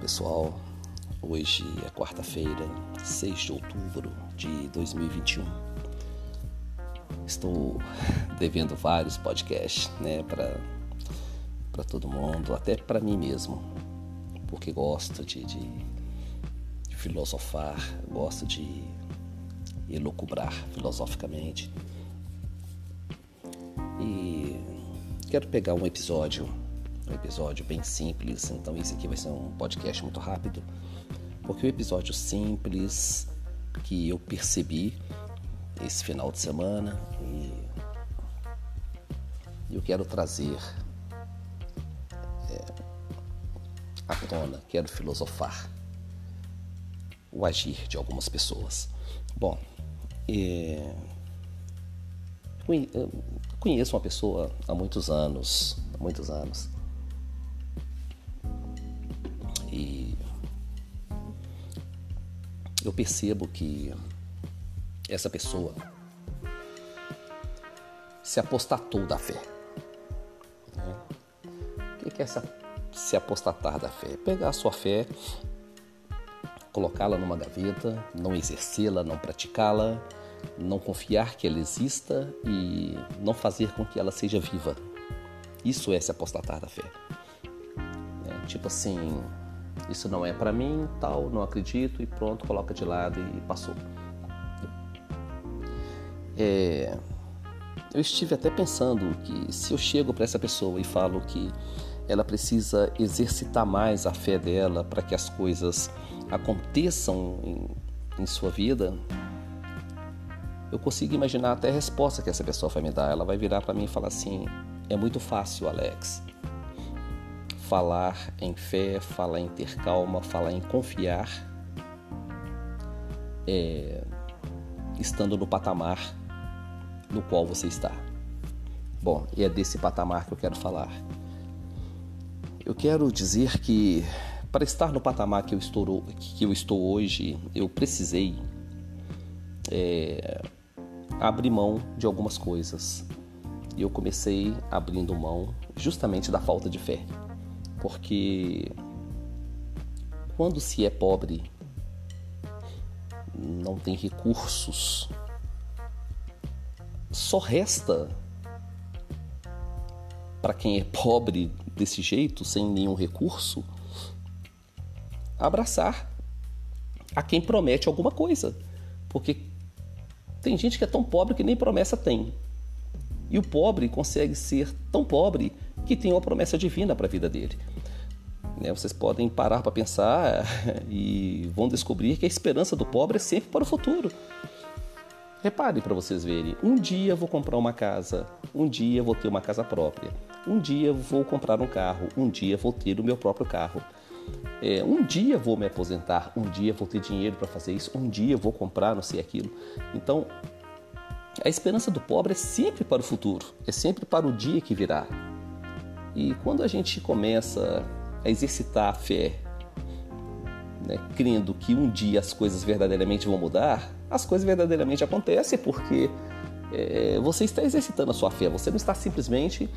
pessoal, hoje é quarta-feira, 6 de outubro de 2021. Estou devendo vários podcasts, né, para para todo mundo, até para mim mesmo, porque gosto de, de, de filosofar, gosto de elucubrar filosoficamente. E quero pegar um episódio um episódio bem simples, então esse aqui vai ser um podcast muito rápido, porque o episódio simples que eu percebi esse final de semana e eu quero trazer é, à tona, quero filosofar o agir de algumas pessoas. Bom, é, conheço uma pessoa há muitos anos, há muitos anos, eu percebo que essa pessoa se apostatou da fé. Né? O que é essa, se apostatar da fé? Pegar a sua fé, colocá-la numa gaveta, não exercê-la, não praticá-la, não confiar que ela exista e não fazer com que ela seja viva. Isso é se apostatar da fé. É, tipo assim, isso não é para mim, tal, não acredito e pronto, coloca de lado e passou. É, eu estive até pensando que se eu chego para essa pessoa e falo que ela precisa exercitar mais a fé dela para que as coisas aconteçam em, em sua vida, eu consigo imaginar até a resposta que essa pessoa vai me dar. Ela vai virar para mim e falar assim: é muito fácil, Alex falar em fé, falar em ter calma, falar em confiar, é, estando no patamar no qual você está. Bom, e é desse patamar que eu quero falar. Eu quero dizer que para estar no patamar que eu estou, que eu estou hoje, eu precisei é, abrir mão de algumas coisas. E eu comecei abrindo mão justamente da falta de fé porque quando se é pobre, não tem recursos, só resta para quem é pobre desse jeito, sem nenhum recurso, abraçar a quem promete alguma coisa. Porque tem gente que é tão pobre que nem promessa tem. E o pobre consegue ser tão pobre que tem uma promessa divina para a vida dele. Né? Vocês podem parar para pensar e vão descobrir que a esperança do pobre é sempre para o futuro. Repare para vocês verem: um dia vou comprar uma casa, um dia vou ter uma casa própria, um dia vou comprar um carro, um dia vou ter o meu próprio carro. É, um dia vou me aposentar, um dia vou ter dinheiro para fazer isso, um dia vou comprar não sei aquilo. Então, a esperança do pobre é sempre para o futuro, é sempre para o dia que virá. E quando a gente começa a exercitar a fé, né, crendo que um dia as coisas verdadeiramente vão mudar, as coisas verdadeiramente acontecem porque é, você está exercitando a sua fé, você não está simplesmente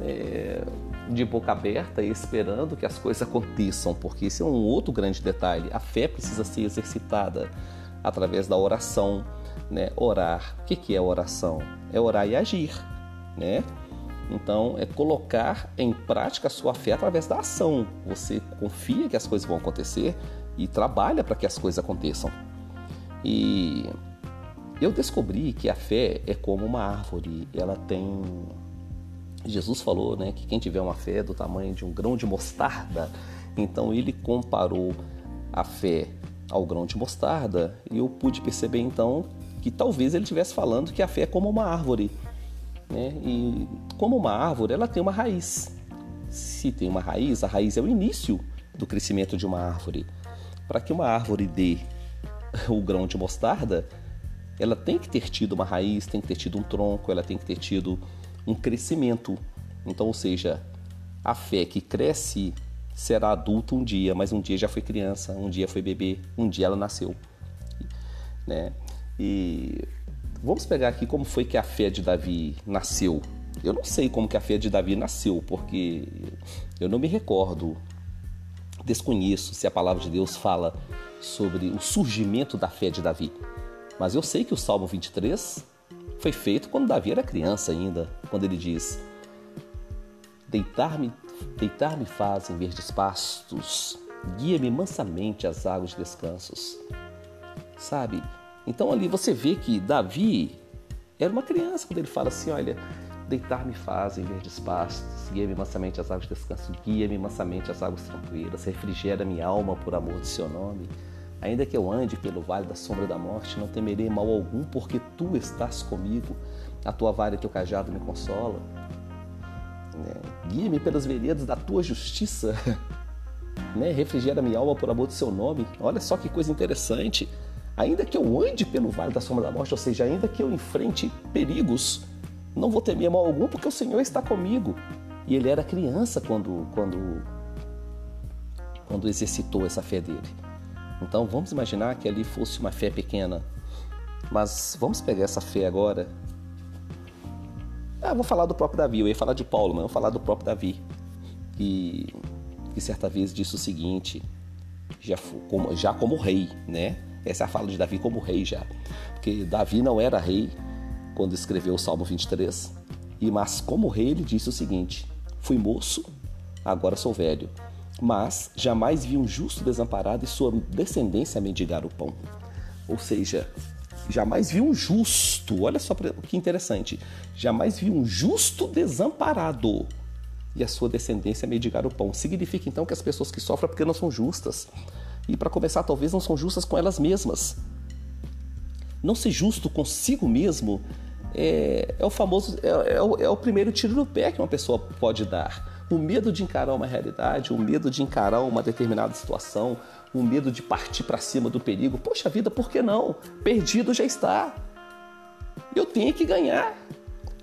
é, de boca aberta esperando que as coisas aconteçam, porque esse é um outro grande detalhe. A fé precisa ser exercitada através da oração, né? Orar. O que é oração? É orar e agir, né? Então, é colocar em prática a sua fé através da ação. Você confia que as coisas vão acontecer e trabalha para que as coisas aconteçam. E eu descobri que a fé é como uma árvore, ela tem Jesus falou, né, que quem tiver uma fé do tamanho de um grão de mostarda, então ele comparou a fé ao grão de mostarda, e eu pude perceber então que talvez ele estivesse falando que a fé é como uma árvore. Né? E como uma árvore, ela tem uma raiz. Se tem uma raiz, a raiz é o início do crescimento de uma árvore. Para que uma árvore dê o grão de mostarda, ela tem que ter tido uma raiz, tem que ter tido um tronco, ela tem que ter tido um crescimento. Então, ou seja, a fé que cresce será adulta um dia, mas um dia já foi criança, um dia foi bebê, um dia ela nasceu. Né? E Vamos pegar aqui como foi que a fé de Davi nasceu. Eu não sei como que a fé de Davi nasceu, porque eu não me recordo desconheço se a palavra de Deus fala sobre o surgimento da fé de Davi. Mas eu sei que o Salmo 23 foi feito quando Davi era criança ainda, quando ele diz: Deitar-me deitar-me faz em verdes pastos, guia-me mansamente às águas de descansos. Sabe? Então ali você vê que Davi era uma criança quando ele fala assim: Olha, deitar-me faz em verdes pastos, guia-me mansamente às águas de descanso, guia-me mansamente às águas tranquilas, refrigera minha alma por amor do seu nome. Ainda que eu ande pelo vale da sombra da morte, não temerei mal algum, porque tu estás comigo. A tua vara e teu cajado me consola. Né? Guia-me pelas veredas da tua justiça. né? Refrigera minha alma por amor do seu nome. Olha só que coisa interessante. Ainda que eu ande pelo vale da sombra da morte, ou seja, ainda que eu enfrente perigos, não vou temer mal algum, porque o Senhor está comigo. E ele era criança quando, quando, quando exercitou essa fé dele. Então vamos imaginar que ali fosse uma fé pequena. Mas vamos pegar essa fé agora. Ah, vou falar do próprio Davi, eu ia falar de Paulo, mas eu vou falar do próprio Davi. Que certa vez disse o seguinte, já como, já como rei, né? Essa é a fala de Davi como rei já. Porque Davi não era rei quando escreveu o Salmo 23. E mas como rei ele disse o seguinte: Fui moço, agora sou velho mas jamais vi um justo desamparado e sua descendência mendigar o pão. Ou seja, jamais vi um justo, olha só que interessante, jamais vi um justo desamparado e a sua descendência mendigar o pão. Significa então que as pessoas que sofrem é porque não são justas. E para começar, talvez não são justas com elas mesmas. Não ser justo consigo mesmo é, é o famoso, é, é, o, é o primeiro tiro no pé que uma pessoa pode dar o medo de encarar uma realidade, o medo de encarar uma determinada situação, o medo de partir para cima do perigo. Poxa vida, por que não? Perdido já está. Eu tenho que ganhar.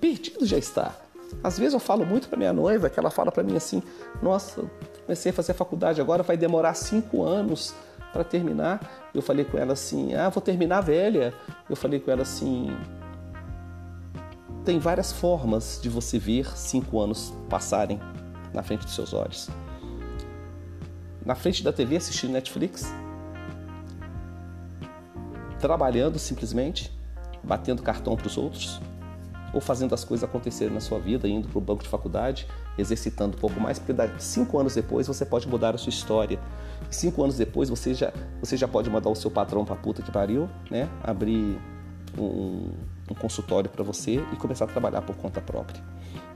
Perdido já está. Às vezes eu falo muito para minha noiva, que ela fala para mim assim: Nossa, comecei a fazer a faculdade agora, vai demorar cinco anos para terminar. Eu falei com ela assim: Ah, vou terminar velha. Eu falei com ela assim: Tem várias formas de você ver cinco anos passarem na frente dos seus olhos. Na frente da TV assistindo Netflix, trabalhando simplesmente, batendo cartão para os outros, ou fazendo as coisas acontecerem na sua vida, indo para o banco de faculdade, exercitando um pouco mais, porque cinco anos depois você pode mudar a sua história. Cinco anos depois você já, você já pode mandar o seu patrão para puta que pariu, né? abrir um, um consultório para você e começar a trabalhar por conta própria.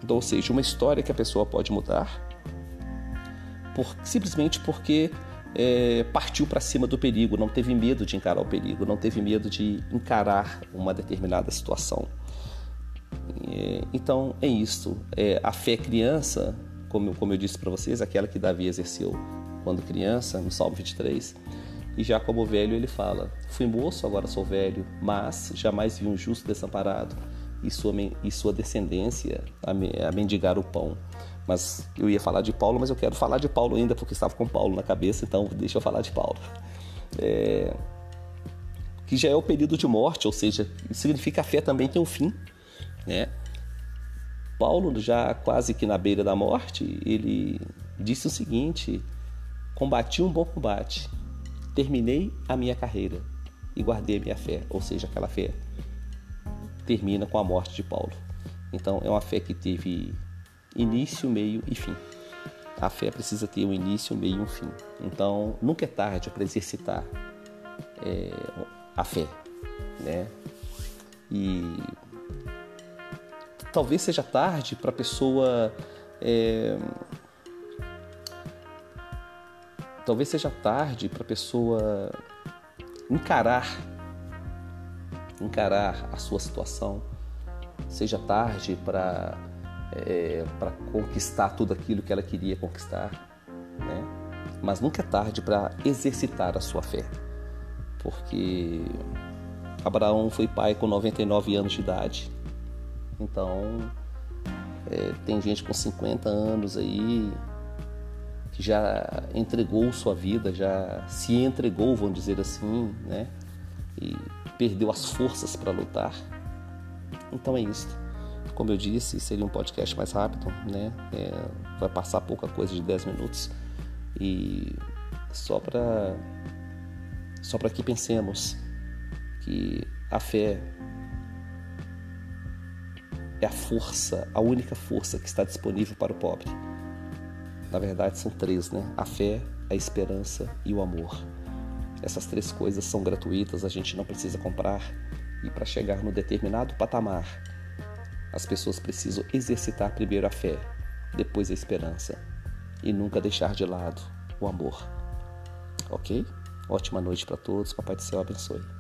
Então, ou seja, uma história que a pessoa pode mudar por, simplesmente porque é, partiu para cima do perigo, não teve medo de encarar o perigo, não teve medo de encarar uma determinada situação. É, então é isso. É, a fé criança, como, como eu disse para vocês, aquela que Davi exerceu quando criança, no Salmo 23, e já como velho ele fala: Fui moço, agora sou velho, mas jamais vi um justo desamparado e sua, e sua descendência a, a mendigar o pão. Mas eu ia falar de Paulo, mas eu quero falar de Paulo ainda porque estava com Paulo na cabeça, então deixa eu falar de Paulo. É, que já é o período de morte, ou seja, significa a fé também tem um fim. Né? Paulo, já quase que na beira da morte, ele disse o seguinte: Combati um bom combate, terminei a minha carreira e guardei a minha fé, ou seja, aquela fé termina com a morte de Paulo. Então é uma fé que teve início, meio e fim. A fé precisa ter um início, meio e um fim. Então nunca é tarde para exercitar é, a fé, né? E talvez seja tarde para a pessoa é, talvez seja tarde para a pessoa encarar encarar a sua situação, seja tarde para é, para conquistar tudo aquilo que ela queria conquistar, né? mas nunca é tarde para exercitar a sua fé, porque Abraão foi pai com 99 anos de idade, então é, tem gente com 50 anos aí que já entregou sua vida, já se entregou, vamos dizer assim, né? E perdeu as forças para lutar. Então é isso. Como eu disse, seria um podcast mais rápido, né? É, vai passar pouca coisa de 10 minutos. E só para só para que pensemos que a fé é a força, a única força que está disponível para o pobre. Na verdade, são três, né? A fé, a esperança e o amor. Essas três coisas são gratuitas, a gente não precisa comprar. E para chegar no determinado patamar, as pessoas precisam exercitar primeiro a fé, depois a esperança e nunca deixar de lado o amor. Ok? Ótima noite para todos. Papai do céu abençoe.